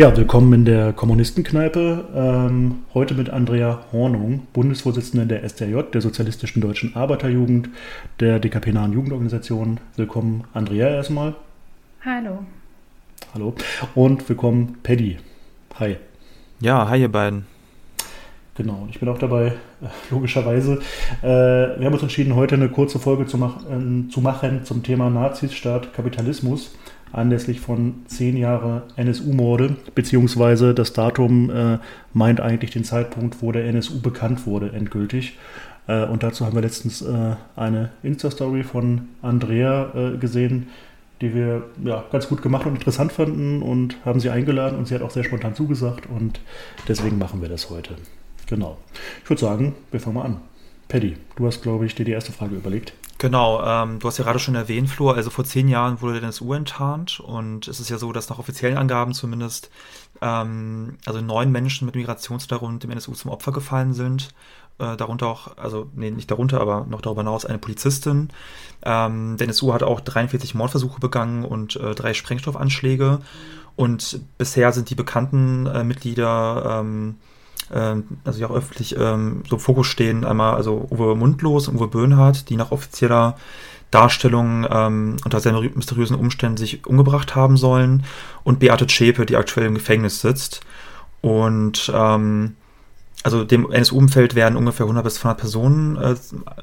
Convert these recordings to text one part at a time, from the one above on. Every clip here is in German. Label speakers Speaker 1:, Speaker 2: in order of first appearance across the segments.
Speaker 1: Ja, willkommen in der Kommunistenkneipe. Ähm, heute mit Andrea Hornung, Bundesvorsitzende der SDJ, der Sozialistischen Deutschen Arbeiterjugend, der DKP-nahen Jugendorganisation. Willkommen, Andrea, erstmal.
Speaker 2: Hallo.
Speaker 1: Hallo. Und willkommen, Paddy. Hi.
Speaker 3: Ja, hi, ihr beiden.
Speaker 1: Genau, ich bin auch dabei, logischerweise. Äh, wir haben uns entschieden, heute eine kurze Folge zu, mach, äh, zu machen zum Thema Nazis, Staat, Kapitalismus, anlässlich von zehn Jahre NSU-Morde, beziehungsweise das Datum äh, meint eigentlich den Zeitpunkt, wo der NSU bekannt wurde, endgültig. Äh, und dazu haben wir letztens äh, eine Insta-Story von Andrea gesehen, die wir ja, ganz gut gemacht und interessant fanden und haben sie eingeladen und sie hat auch sehr spontan zugesagt und deswegen machen wir das heute. Genau. Ich würde sagen, wir fangen mal an. Paddy, du hast, glaube ich, dir die erste Frage überlegt.
Speaker 3: Genau, ähm, du hast ja gerade schon erwähnt, Flo, also vor zehn Jahren wurde der NSU enttarnt und es ist ja so, dass nach offiziellen Angaben zumindest ähm, also neun Menschen mit Migrationshintergrund dem NSU zum Opfer gefallen sind. Äh, darunter auch, also nee, nicht darunter, aber noch darüber hinaus eine Polizistin. Ähm, der NSU hat auch 43 Mordversuche begangen und äh, drei Sprengstoffanschläge. Und bisher sind die bekannten äh, Mitglieder ähm, ähm, also die auch öffentlich ähm, so im Fokus stehen, einmal also Uwe Mundlos und Uwe Böhnhardt, die nach offizieller Darstellung ähm, unter sehr mysteriösen Umständen sich umgebracht haben sollen und Beate Zschäpe, die aktuell im Gefängnis sitzt. Und ähm, also dem NSU-Umfeld werden ungefähr 100 bis 200 Personen äh,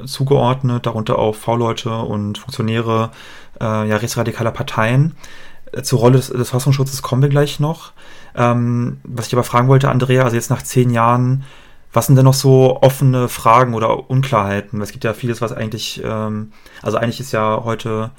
Speaker 3: zugeordnet, darunter auch V-Leute und Funktionäre äh, ja, rechtsradikaler Parteien. Äh, zur Rolle des, des Fassungsschutzes kommen wir gleich noch. Ähm, was ich aber fragen wollte, Andrea, also jetzt nach zehn Jahren, was sind denn noch so offene Fragen oder Unklarheiten? Es gibt ja vieles, was eigentlich, ähm, also eigentlich ist ja heute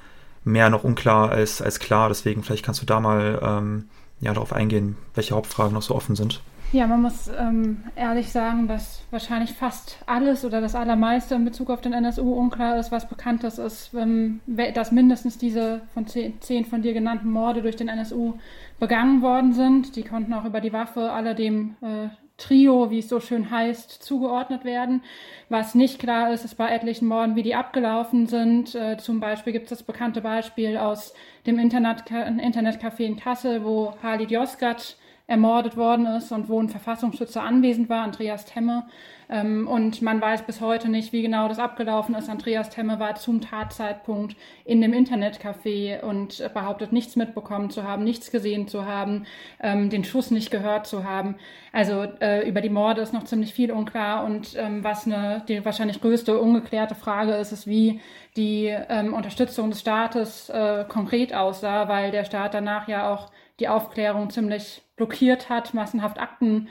Speaker 3: mehr noch unklar als, als klar. Deswegen vielleicht kannst du da mal ähm, ja, darauf eingehen, welche Hauptfragen noch so offen sind.
Speaker 2: Ja, man muss ähm, ehrlich sagen, dass wahrscheinlich fast alles oder das Allermeiste in Bezug auf den NSU unklar ist. Was bekannt ist, dass mindestens diese von zehn, zehn von dir genannten Morde durch den NSU begangen worden sind. Die konnten auch über die Waffe alle dem äh, Trio, wie es so schön heißt, zugeordnet werden. Was nicht klar ist, ist bei etlichen Morden, wie die abgelaufen sind. Äh, zum Beispiel gibt es das bekannte Beispiel aus dem Internet, Internetcafé in Kassel, wo Halid Yozgat ermordet worden ist und wo ein Verfassungsschützer anwesend war, Andreas Temme. Ähm, und man weiß bis heute nicht, wie genau das abgelaufen ist. Andreas Temme war zum Tatzeitpunkt in dem Internetcafé und behauptet, nichts mitbekommen zu haben, nichts gesehen zu haben, ähm, den Schuss nicht gehört zu haben. Also äh, über die Morde ist noch ziemlich viel unklar. Und ähm, was eine, die wahrscheinlich größte ungeklärte Frage ist, ist, wie die Unterstützung des Staates äh, konkret aussah, weil der Staat danach ja auch die Aufklärung ziemlich blockiert hat, massenhaft Akten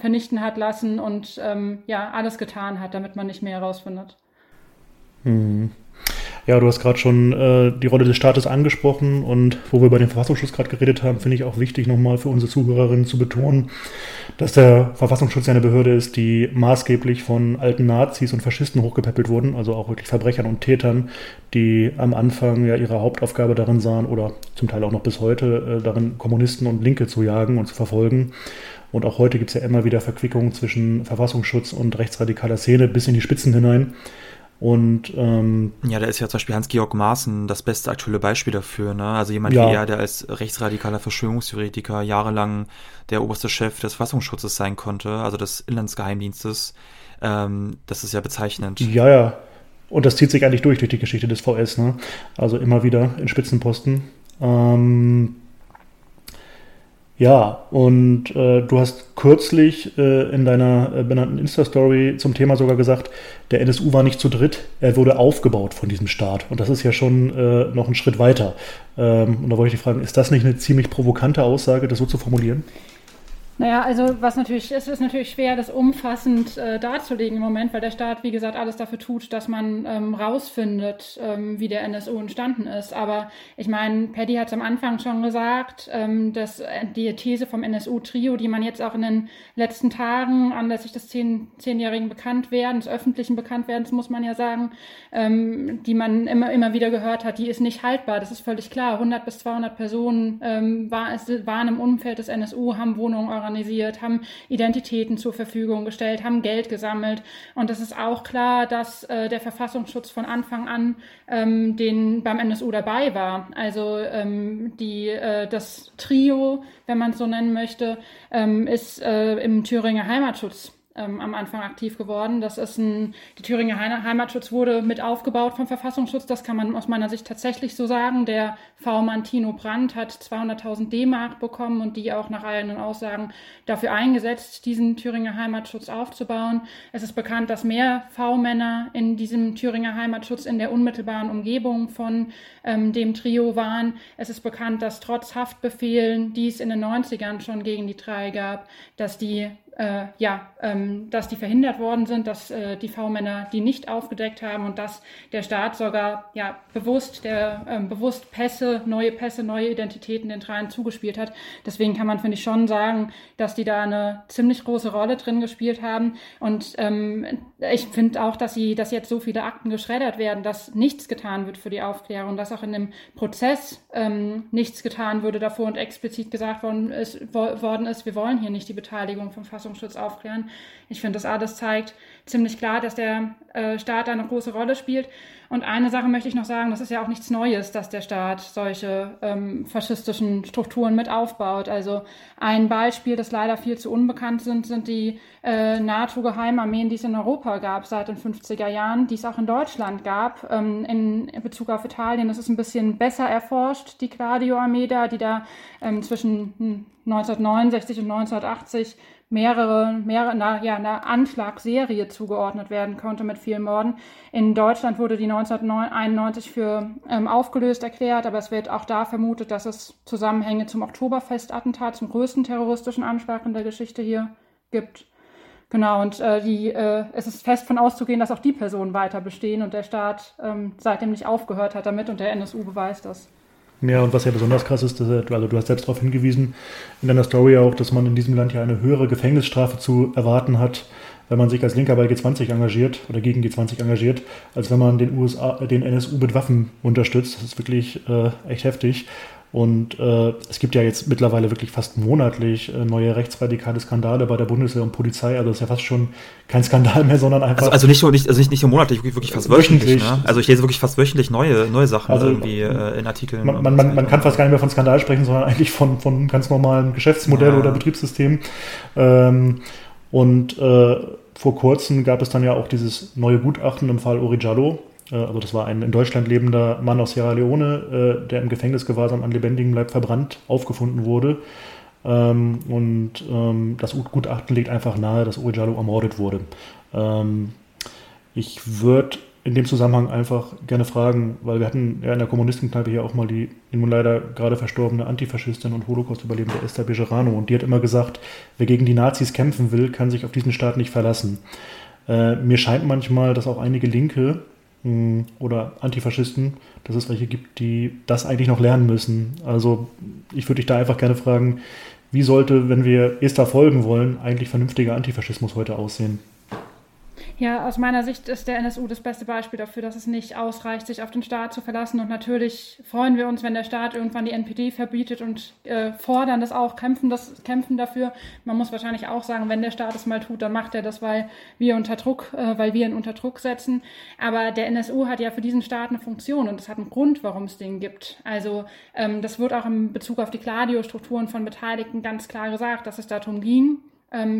Speaker 2: vernichten hat lassen und ähm, ja, alles getan hat, damit man nicht mehr herausfindet.
Speaker 1: Hm. Ja, du hast gerade schon äh, die Rolle des Staates angesprochen und wo wir bei dem Verfassungsschutz gerade geredet haben, finde ich auch wichtig, nochmal für unsere Zuhörerinnen zu betonen, dass der Verfassungsschutz ja eine Behörde ist, die maßgeblich von alten Nazis und Faschisten hochgepäppelt wurden, also auch wirklich Verbrechern und Tätern, die am Anfang ja ihre Hauptaufgabe darin sahen oder zum Teil auch noch bis heute äh, darin, Kommunisten und Linke zu jagen und zu verfolgen. Und auch heute gibt es ja immer wieder Verquickungen zwischen Verfassungsschutz und rechtsradikaler Szene bis in die Spitzen hinein. Und ähm,
Speaker 3: ja, da ist ja zum Beispiel Hans-Georg Maaßen das beste aktuelle Beispiel dafür. Ne? Also jemand ja. wie er, der als rechtsradikaler Verschwörungstheoretiker jahrelang der oberste Chef des Verfassungsschutzes sein konnte, also des Inlandsgeheimdienstes. Ähm, das ist ja bezeichnend.
Speaker 1: Ja, ja. Und das zieht sich eigentlich durch durch die Geschichte des VS. Ne? Also immer wieder in Spitzenposten. Ähm, ja, und äh, du hast kürzlich äh, in deiner äh, benannten Insta-Story zum Thema sogar gesagt, der NSU war nicht zu dritt, er wurde aufgebaut von diesem Staat. Und das ist ja schon äh, noch ein Schritt weiter. Ähm, und da wollte ich dich fragen, ist das nicht eine ziemlich provokante Aussage, das so zu formulieren?
Speaker 2: Naja, also was natürlich, es ist natürlich schwer, das umfassend äh, darzulegen im Moment, weil der Staat, wie gesagt, alles dafür tut, dass man ähm, rausfindet, ähm, wie der NSU entstanden ist. Aber ich meine, Paddy hat es am Anfang schon gesagt, ähm, dass äh, die These vom NSU-Trio, die man jetzt auch in den letzten Tagen anlässlich des zehn, zehnjährigen Bekanntwerdens, öffentlichen Bekanntwerdens, muss man ja sagen, ähm, die man immer, immer wieder gehört hat, die ist nicht haltbar. Das ist völlig klar. 100 bis 200 Personen ähm, war, waren im Umfeld des NSU, haben Wohnungen organisiert, haben Identitäten zur Verfügung gestellt, haben Geld gesammelt. Und es ist auch klar, dass äh, der Verfassungsschutz von Anfang an ähm, den beim NSU dabei war. Also ähm, die, äh, das Trio, wenn man es so nennen möchte, ähm, ist äh, im Thüringer Heimatschutz ähm, am Anfang aktiv geworden. Das ist ein, die Thüringer Heimatschutz wurde mit aufgebaut vom Verfassungsschutz. Das kann man aus meiner Sicht tatsächlich so sagen. Der V-Mann Tino Brandt hat 200.000 D-Mark bekommen und die auch nach eigenen Aussagen dafür eingesetzt, diesen Thüringer Heimatschutz aufzubauen. Es ist bekannt, dass mehr V-Männer in diesem Thüringer Heimatschutz in der unmittelbaren Umgebung von ähm, dem Trio waren. Es ist bekannt, dass trotz Haftbefehlen, die es in den 90ern schon gegen die drei gab, dass die äh, ja, ähm, dass die verhindert worden sind, dass äh, die V-Männer die nicht aufgedeckt haben und dass der Staat sogar ja bewusst, der ähm, bewusst Pässe, neue Pässe, neue Identitäten den Dreien zugespielt hat. Deswegen kann man, finde ich, schon sagen, dass die da eine ziemlich große Rolle drin gespielt haben. Und ähm, ich finde auch, dass sie, dass jetzt so viele Akten geschreddert werden, dass nichts getan wird für die Aufklärung, dass auch in dem Prozess ähm, nichts getan würde davor und explizit gesagt worden ist, worden ist, wir wollen hier nicht die Beteiligung vom Fass Verfassungsschutz aufklären. Ich finde, das alles zeigt ziemlich klar, dass der äh, Staat da eine große Rolle spielt. Und eine Sache möchte ich noch sagen, das ist ja auch nichts Neues, dass der Staat solche ähm, faschistischen Strukturen mit aufbaut. Also ein Beispiel, das leider viel zu unbekannt sind, sind die äh, NATO-Geheimarmeen, die es in Europa gab seit den 50er Jahren, die es auch in Deutschland gab. Ähm, in Bezug auf Italien, das ist ein bisschen besser erforscht, die Gladio-Armee da, die da ähm, zwischen 1969 und 1980 mehrere, mehrere na, ja, einer Anschlagsserie zugeordnet werden konnte mit vielen Morden. In Deutschland wurde die 1991 für ähm, aufgelöst erklärt, aber es wird auch da vermutet, dass es Zusammenhänge zum Oktoberfestattentat, zum größten terroristischen Anschlag in der Geschichte hier gibt. Genau, und äh, die, äh, es ist fest von auszugehen, dass auch die Personen weiter bestehen und der Staat ähm, seitdem nicht aufgehört hat damit und der NSU beweist das.
Speaker 1: Ja, und was ja besonders krass ist, dass, also du hast selbst darauf hingewiesen in deiner Story auch, dass man in diesem Land ja eine höhere Gefängnisstrafe zu erwarten hat, wenn man sich als Linker bei G20 engagiert oder gegen G20 engagiert, als wenn man den USA, den NSU mit Waffen unterstützt. Das ist wirklich äh, echt heftig. Und äh, es gibt ja jetzt mittlerweile wirklich fast monatlich äh, neue rechtsradikale Skandale bei der Bundeswehr und Polizei. Also das ist ja fast schon kein Skandal mehr, sondern einfach.
Speaker 3: Also, also nicht nur nicht, also nicht, nicht nur monatlich, wirklich, wirklich fast wöchentlich. wöchentlich. Ne? Also ich lese wirklich fast wöchentlich neue, neue Sachen also, irgendwie äh, in Artikeln.
Speaker 1: Man, man, man, man, kann fast gar nicht mehr von Skandal sprechen, sondern eigentlich von, von ganz normalen Geschäftsmodell ja. oder Betriebssystem. Ähm, und äh, vor kurzem gab es dann ja auch dieses neue Gutachten im Fall Origiallo, also das war ein in Deutschland lebender Mann aus Sierra Leone, äh, der im Gefängnisgewahrsam an lebendigem Leib verbrannt aufgefunden wurde. Ähm, und ähm, das Gutachten legt einfach nahe, dass Orijalo ermordet wurde. Ähm, ich würde in dem Zusammenhang einfach gerne fragen, weil wir hatten ja in der Kommunistenkneipe hier auch mal die nun leider gerade verstorbene Antifaschistin und Holocaust-Überlebende Esther Bejerano und die hat immer gesagt, wer gegen die Nazis kämpfen will, kann sich auf diesen Staat nicht verlassen. Äh, mir scheint manchmal, dass auch einige Linke oder Antifaschisten, dass es welche gibt, die das eigentlich noch lernen müssen. Also ich würde dich da einfach gerne fragen, wie sollte, wenn wir ESTA folgen wollen, eigentlich vernünftiger Antifaschismus heute aussehen?
Speaker 2: Ja, aus meiner Sicht ist der NSU das beste Beispiel dafür, dass es nicht ausreicht, sich auf den Staat zu verlassen. Und natürlich freuen wir uns, wenn der Staat irgendwann die NPD verbietet und äh, fordern das auch, kämpfen, das, kämpfen dafür. Man muss wahrscheinlich auch sagen, wenn der Staat es mal tut, dann macht er das, weil wir unter Druck, äh, weil wir ihn unter Druck setzen. Aber der NSU hat ja für diesen Staat eine Funktion und es hat einen Grund, warum es den gibt. Also ähm, das wird auch in Bezug auf die Gladio-Strukturen von Beteiligten ganz klar gesagt, dass es darum ging,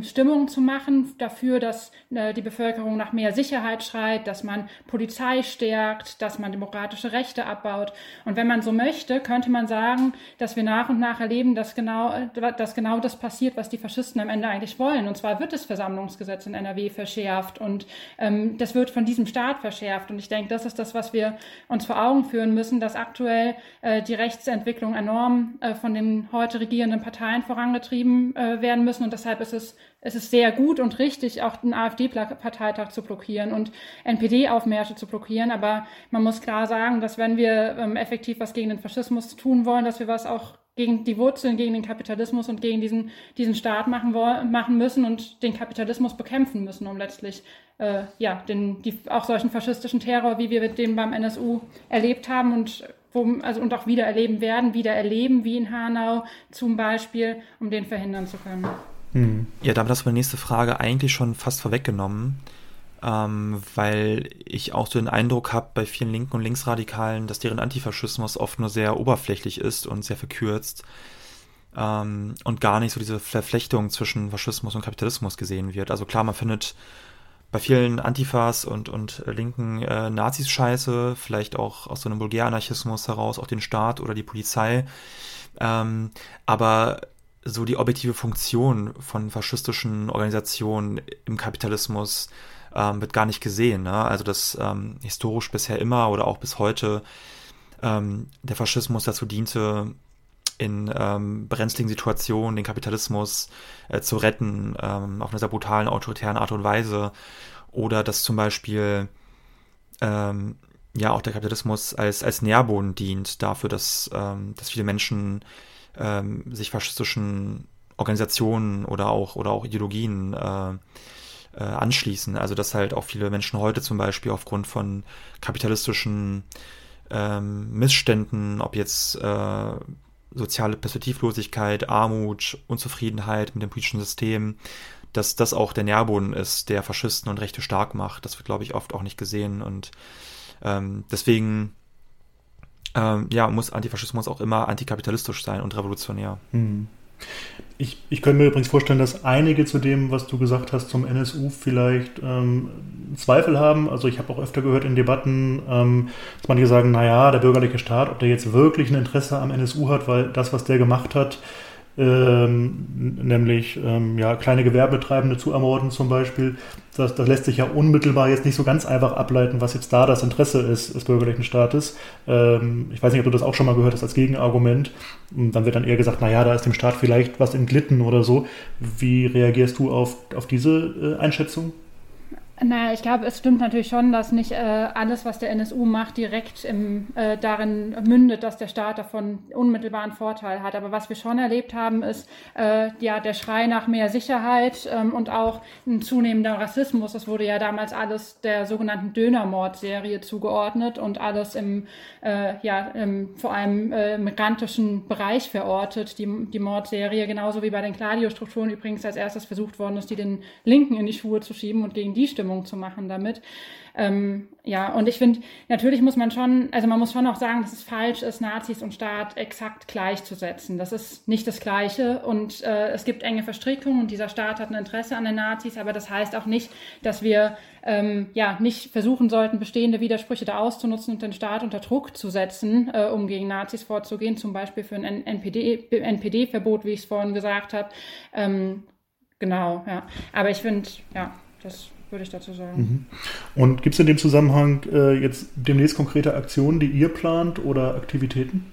Speaker 2: Stimmung zu machen dafür, dass äh, die Bevölkerung nach mehr Sicherheit schreit, dass man Polizei stärkt, dass man demokratische Rechte abbaut. Und wenn man so möchte, könnte man sagen, dass wir nach und nach erleben, dass genau, dass genau das passiert, was die Faschisten am Ende eigentlich wollen. Und zwar wird das Versammlungsgesetz in NRW verschärft und ähm, das wird von diesem Staat verschärft. Und ich denke, das ist das, was wir uns vor Augen führen müssen, dass aktuell äh, die Rechtsentwicklung enorm äh, von den heute regierenden Parteien vorangetrieben äh, werden müssen. Und deshalb ist es es, es ist sehr gut und richtig, auch den AfD-Parteitag zu blockieren und NPD-Aufmärsche zu blockieren. Aber man muss klar sagen, dass wenn wir ähm, effektiv was gegen den Faschismus tun wollen, dass wir was auch gegen die Wurzeln, gegen den Kapitalismus und gegen diesen, diesen Staat machen, machen müssen und den Kapitalismus bekämpfen müssen, um letztlich äh, ja, den, die, auch solchen faschistischen Terror, wie wir den beim NSU erlebt haben und wo, also, und auch wieder erleben werden, wieder erleben, wie in Hanau zum Beispiel, um den verhindern zu können.
Speaker 3: Hm. Ja, damit hast du meine nächste Frage eigentlich schon fast vorweggenommen, ähm, weil ich auch so den Eindruck habe bei vielen Linken und Linksradikalen, dass deren Antifaschismus oft nur sehr oberflächlich ist und sehr verkürzt ähm, und gar nicht so diese Verflechtung zwischen Faschismus und Kapitalismus gesehen wird. Also klar, man findet bei vielen Antifas und, und linken äh, Nazis scheiße, vielleicht auch aus so einem Vulgäranarchismus heraus, auch den Staat oder die Polizei. Ähm, aber so die objektive Funktion von faschistischen Organisationen im Kapitalismus ähm, wird gar nicht gesehen. Ne? Also dass ähm, historisch bisher immer oder auch bis heute ähm, der Faschismus dazu diente, in ähm, brenzligen Situationen den Kapitalismus äh, zu retten, ähm, auf eine sehr brutalen, autoritären Art und Weise. Oder dass zum Beispiel ähm, ja auch der Kapitalismus als, als Nährboden dient dafür, dass, dass viele Menschen ähm, sich faschistischen Organisationen oder auch, oder auch Ideologien äh, äh, anschließen. Also dass halt auch viele Menschen heute zum Beispiel aufgrund von kapitalistischen ähm, Missständen, ob jetzt äh, soziale Perspektivlosigkeit, Armut, Unzufriedenheit mit dem politischen System, dass das auch der Nährboden ist, der Faschisten und Rechte stark macht. Das wird, glaube ich, oft auch nicht gesehen. Und ähm, deswegen ähm, ja, muss Antifaschismus auch immer antikapitalistisch sein und revolutionär. Hm.
Speaker 1: Ich, ich könnte mir übrigens vorstellen, dass einige zu dem, was du gesagt hast zum NSU, vielleicht ähm, Zweifel haben. Also ich habe auch öfter gehört in Debatten, ähm, dass manche sagen, naja, der bürgerliche Staat, ob der jetzt wirklich ein Interesse am NSU hat, weil das, was der gemacht hat, ähm, nämlich ähm, ja, kleine Gewerbetreibende zu ermorden zum Beispiel. Das, das lässt sich ja unmittelbar jetzt nicht so ganz einfach ableiten, was jetzt da das Interesse ist des bürgerlichen Staates. Ähm, ich weiß nicht, ob du das auch schon mal gehört hast als Gegenargument. Und dann wird dann eher gesagt, naja, da ist dem Staat vielleicht was entglitten oder so. Wie reagierst du auf, auf diese äh, Einschätzung?
Speaker 2: Naja, ich glaube, es stimmt natürlich schon, dass nicht äh, alles, was der NSU macht, direkt im, äh, darin mündet, dass der Staat davon unmittelbaren Vorteil hat. Aber was wir schon erlebt haben, ist äh, ja der Schrei nach mehr Sicherheit ähm, und auch ein zunehmender Rassismus. Das wurde ja damals alles der sogenannten Dönermordserie zugeordnet und alles im, äh, ja, im vor allem äh, migrantischen Bereich verortet, die, die Mordserie, genauso wie bei den Gladio-Strukturen übrigens als erstes versucht worden ist, die den Linken in die Schuhe zu schieben und gegen die Stimme Stimmung zu machen damit. Ähm, ja, und ich finde, natürlich muss man schon, also man muss schon auch sagen, dass es falsch ist, Nazis und Staat exakt gleichzusetzen. Das ist nicht das Gleiche und äh, es gibt enge Verstrickungen und dieser Staat hat ein Interesse an den Nazis, aber das heißt auch nicht, dass wir ähm, ja nicht versuchen sollten, bestehende Widersprüche da auszunutzen und den Staat unter Druck zu setzen, äh, um gegen Nazis vorzugehen, zum Beispiel für ein NPD-Verbot, NPD wie ich es vorhin gesagt habe. Ähm, genau, ja. Aber ich finde, ja, das würde ich dazu sagen.
Speaker 1: Mhm. Und gibt es in dem Zusammenhang äh, jetzt demnächst konkrete Aktionen, die ihr plant oder Aktivitäten?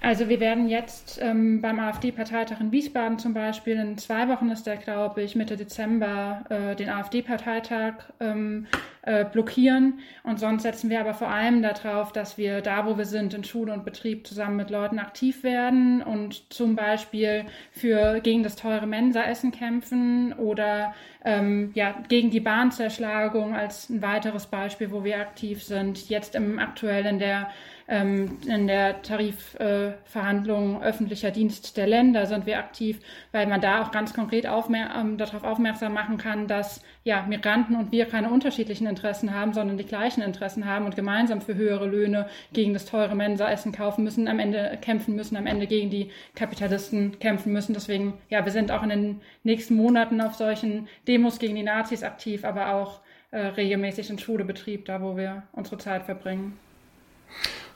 Speaker 2: Also wir werden jetzt ähm, beim AfD-Parteitag in Wiesbaden zum Beispiel, in zwei Wochen ist der, glaube ich, Mitte Dezember, äh, den AfD-Parteitag ähm, äh, blockieren. Und sonst setzen wir aber vor allem darauf, dass wir da, wo wir sind, in Schule und Betrieb zusammen mit Leuten aktiv werden und zum Beispiel für gegen das teure Mensaessen kämpfen oder ähm, ja, gegen die Bahnzerschlagung als ein weiteres Beispiel, wo wir aktiv sind. Jetzt im aktuell in der ähm, in der Tarifverhandlung äh, öffentlicher Dienst der Länder sind wir aktiv, weil man da auch ganz konkret aufmer ähm, darauf aufmerksam machen kann, dass ja, Migranten und wir keine unterschiedlichen Interessen haben, sondern die gleichen Interessen haben und gemeinsam für höhere Löhne gegen das teure Mensaessen kaufen müssen, am Ende kämpfen müssen, am Ende gegen die Kapitalisten kämpfen müssen. Deswegen, ja, wir sind auch in den nächsten Monaten auf solchen Demos gegen die Nazis aktiv, aber auch äh, regelmäßig in Schulebetrieb, da wo wir unsere Zeit verbringen.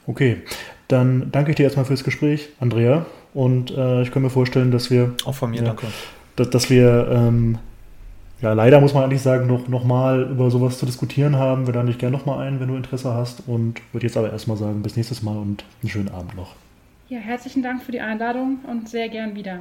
Speaker 1: Okay, dann danke ich dir erstmal fürs Gespräch, Andrea. Und äh, ich kann mir vorstellen, dass wir.
Speaker 3: Auch von mir,
Speaker 1: ja,
Speaker 3: danke.
Speaker 1: Dass, dass wir, ähm, ja, leider muss man eigentlich sagen, noch, noch mal über sowas zu diskutieren haben. Wir laden dich gerne nochmal ein, wenn du Interesse hast. Und würde jetzt aber erstmal sagen, bis nächstes Mal und einen schönen Abend noch.
Speaker 2: Ja, herzlichen Dank für die Einladung und sehr gern wieder.